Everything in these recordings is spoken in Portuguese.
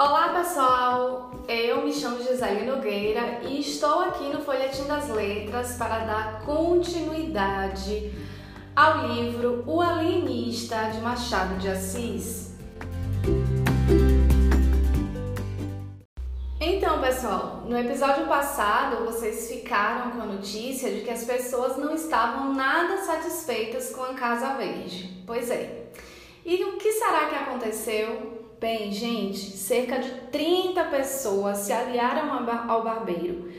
Olá pessoal, eu me chamo Gisele Nogueira e estou aqui no Folhetim das Letras para dar continuidade ao livro O Alienista de Machado de Assis. Então, pessoal, no episódio passado vocês ficaram com a notícia de que as pessoas não estavam nada satisfeitas com a Casa Verde. Pois é. E o que será que aconteceu? Bem, gente, cerca de 30 pessoas se aliaram ao barbeiro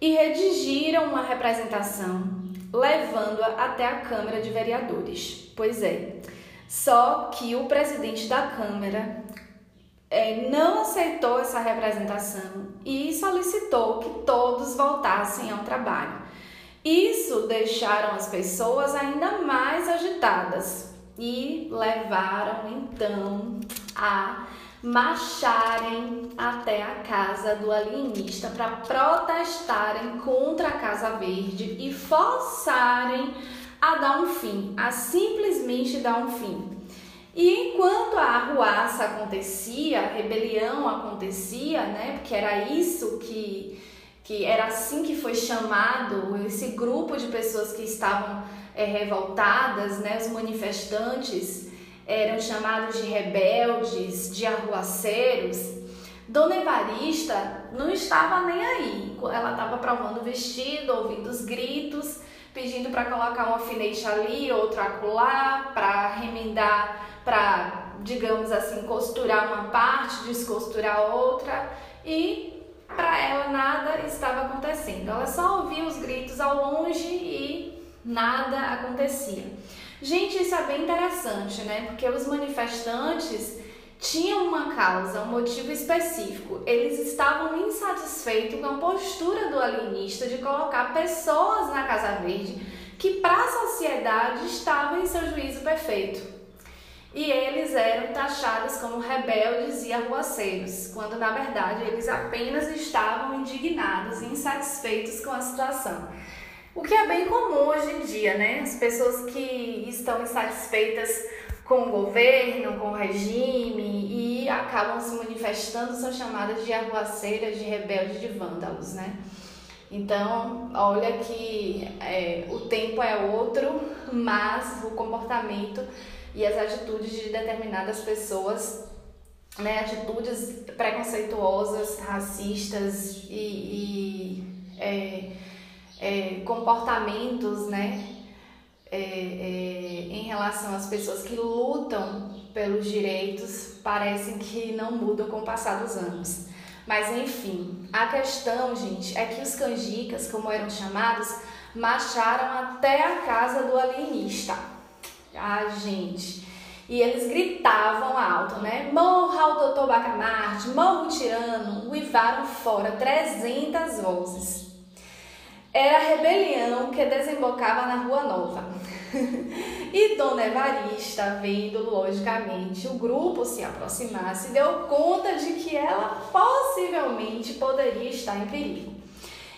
e redigiram uma representação, levando-a até a Câmara de Vereadores. Pois é, só que o presidente da Câmara é, não aceitou essa representação e solicitou que todos voltassem ao trabalho. Isso deixaram as pessoas ainda mais agitadas, e levaram então a marcharem até a casa do alienista para protestarem contra a Casa Verde e forçarem a dar um fim, a simplesmente dar um fim. E enquanto a arruaça acontecia, a rebelião acontecia, né? Porque era isso que que era assim que foi chamado esse grupo de pessoas que estavam é, revoltadas, né, os manifestantes eram chamados de rebeldes, de arruaceiros. Dona Evarista não estava nem aí. Ela estava provando o vestido, ouvindo os gritos, pedindo para colocar um alfinete ali, outro acolá, para remendar, para, digamos assim, costurar uma parte, descosturar outra. E para ela nada estava acontecendo. Ela só ouvia os gritos ao longe e nada acontecia. Gente, isso é bem interessante, né? Porque os manifestantes tinham uma causa, um motivo específico. Eles estavam insatisfeitos com a postura do alienista de colocar pessoas na Casa Verde que para a sociedade estavam em seu juízo perfeito. E eles eram taxados como rebeldes e arruaceiros, quando na verdade eles apenas estavam indignados e insatisfeitos com a situação. O que é bem comum hoje em dia, né? As pessoas que estão insatisfeitas com o governo, com o regime e acabam se manifestando são chamadas de arruaceiras, de rebeldes, de vândalos, né? Então, olha que é, o tempo é outro, mas o comportamento e as atitudes de determinadas pessoas, né, atitudes preconceituosas, racistas e, e é, é, comportamentos, né, é, é, em relação às pessoas que lutam pelos direitos parecem que não mudam com o passar dos anos. Mas enfim, a questão, gente, é que os canjicas, como eram chamados, marcharam até a casa do alienista. Ah, gente. E eles gritavam alto, né? Morra o doutor Bacamarte, morra o tirano, uivaram fora 300 vozes. Era a rebelião que desembocava na Rua Nova. e Dona Evarista, vendo logicamente o grupo se aproximar, se deu conta de que ela possivelmente poderia estar em perigo.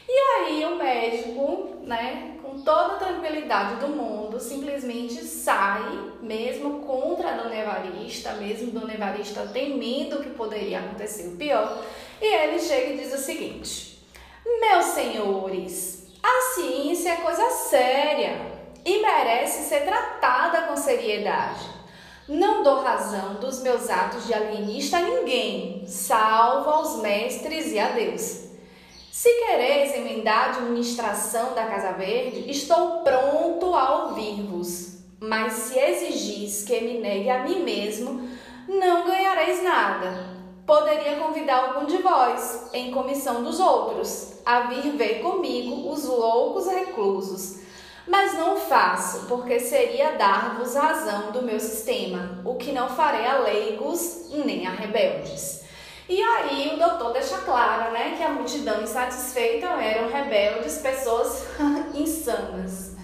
E aí o médico, né, com toda a tranquilidade do mundo, simplesmente sai, mesmo contra a Dona Evarista, mesmo Dona Evarista temendo que poderia acontecer o pior, e ele chega e diz o seguinte: Meus senhores, a ciência é coisa séria e merece ser tratada com seriedade. Não dou razão dos meus atos de alienista a ninguém, salvo aos mestres e a Deus. Se quereis emendar a administração da Casa Verde, estou pronto a ouvir-vos. Mas se exigis que me negue a mim mesmo, não ganhareis nada. Poderia convidar algum de vós, em comissão dos outros, a vir ver comigo os loucos reclusos. Mas não faço, porque seria dar-vos razão do meu sistema, o que não farei a leigos nem a rebeldes. E aí o doutor deixa claro, né, que a multidão insatisfeita eram rebeldes, pessoas insanas.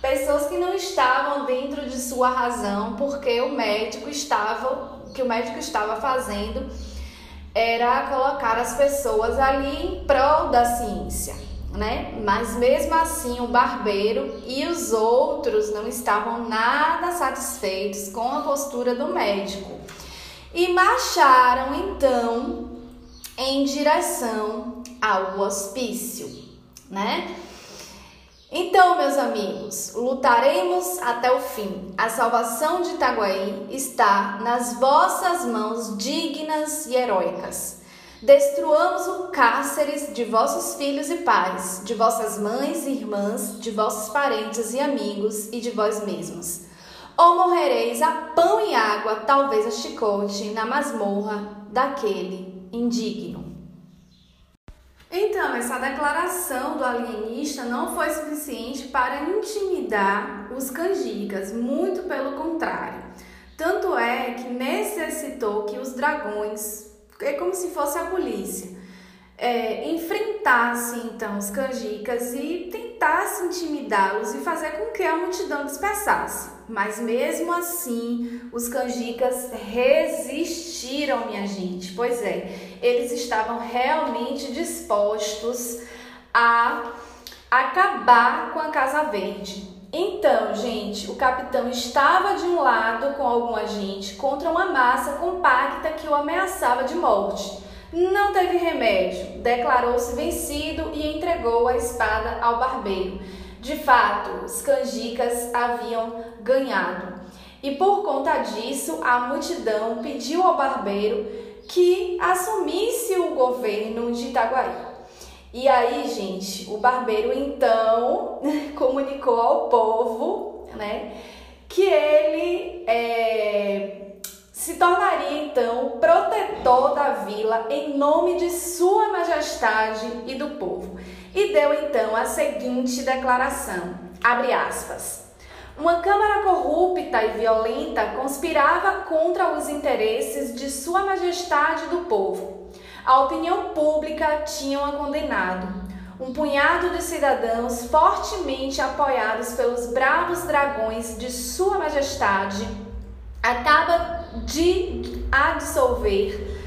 Pessoas que não estavam dentro de sua razão, porque o médico estava que o médico estava fazendo era colocar as pessoas ali em prol da ciência, né? Mas mesmo assim, o barbeiro e os outros não estavam nada satisfeitos com a postura do médico. e marcharam então em direção ao hospício, né? Então, meus amigos, lutaremos até o fim. A salvação de Itaguaí está nas vossas mãos dignas e heróicas. Destruamos o cárceres de vossos filhos e pais, de vossas mães e irmãs, de vossos parentes e amigos e de vós mesmos. Ou morrereis a pão e água, talvez a chicote, na masmorra daquele indigno. Então, essa declaração do alienista não foi suficiente para intimidar os canjicas, muito pelo contrário. Tanto é que necessitou que os dragões, é como se fosse a polícia, é, enfrentasse então os canjicas e tentasse intimidá-los e fazer com que a multidão dispersasse. Mas mesmo assim, os canjicas resistiram, minha gente. Pois é, eles estavam realmente dispostos a acabar com a Casa Verde. Então, gente, o capitão estava de um lado com alguma gente contra uma massa compacta que o ameaçava de morte. Não teve remédio, declarou-se vencido e entregou a espada ao barbeiro. De fato, os canjicas haviam ganhado. E por conta disso, a multidão pediu ao barbeiro que assumisse o governo de Itaguaí. E aí, gente, o barbeiro então comunicou ao povo, né, que ele é, se tornaria então protetor da vila em nome de Sua Majestade e do povo. E deu então a seguinte declaração: abre aspas. Uma Câmara corrupta e violenta conspirava contra os interesses de Sua Majestade e do povo. A opinião pública tinha-a condenado. Um punhado de cidadãos fortemente apoiados pelos bravos dragões de Sua Majestade acaba de absolver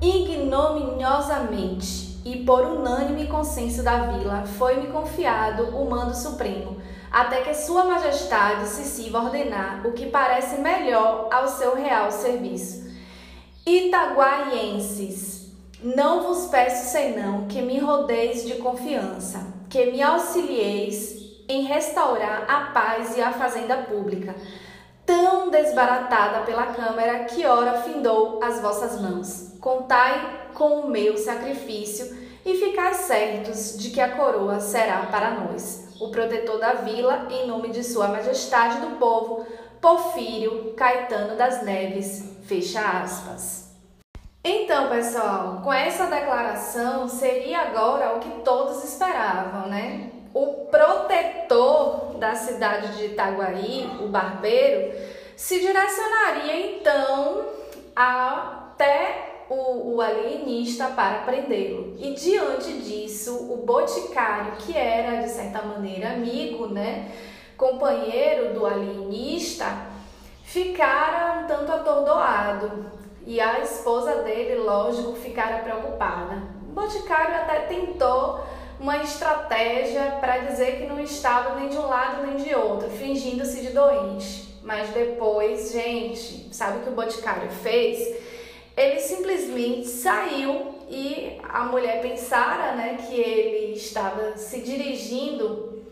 ignominiosamente e por unânime consenso da vila foi-me confiado o mando supremo, até que Sua Majestade se sirva ordenar o que parece melhor ao seu real serviço. Itaguaienses, não vos peço senão que me rodeis de confiança, que me auxilieis em restaurar a paz e a fazenda pública tão desbaratada pela câmara que ora findou as vossas mãos. Contai com o meu sacrifício e ficai certos de que a coroa será para nós, o protetor da vila, em nome de Sua Majestade do povo, Porfírio Caetano das Neves. Fecha aspas. Então, pessoal, com essa declaração seria agora o que todos esperavam, né? o protetor da cidade de Itaguaí, o barbeiro, se direcionaria então até o, o alienista para prendê-lo. E diante disso, o boticário, que era de certa maneira amigo, né, companheiro do alienista, ficara um tanto atordoado. E a esposa dele, lógico, ficara preocupada. O boticário até tentou uma estratégia para dizer que não estava nem de um lado nem de outro, fingindo-se de doente. Mas depois, gente, sabe o que o Boticário fez? Ele simplesmente saiu e a mulher pensara né, que ele estava se dirigindo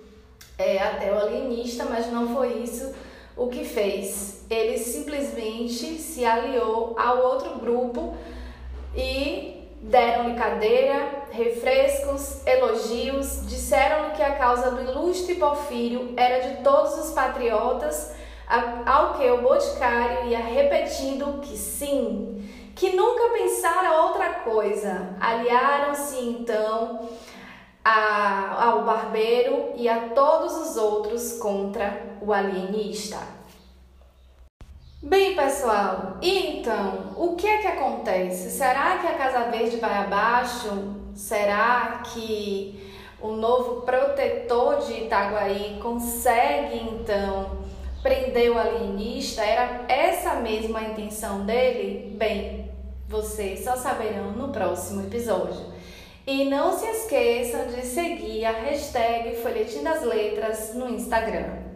é, até o alienista, mas não foi isso o que fez. Ele simplesmente se aliou ao outro grupo e Deram-lhe cadeira, refrescos, causa do ilustre Porfírio era de todos os patriotas, ao que o boticário ia repetindo que sim, que nunca pensara outra coisa. Aliaram-se então a, ao barbeiro e a todos os outros contra o alienista. Bem, pessoal, e então, o que é que acontece? Será que a Casa Verde vai abaixo? Será que o novo protetor de Itaguaí consegue então prender o alienista? Era essa mesma a intenção dele? Bem, vocês só saberão no próximo episódio. E não se esqueçam de seguir a hashtag Folhetim das Letras no Instagram.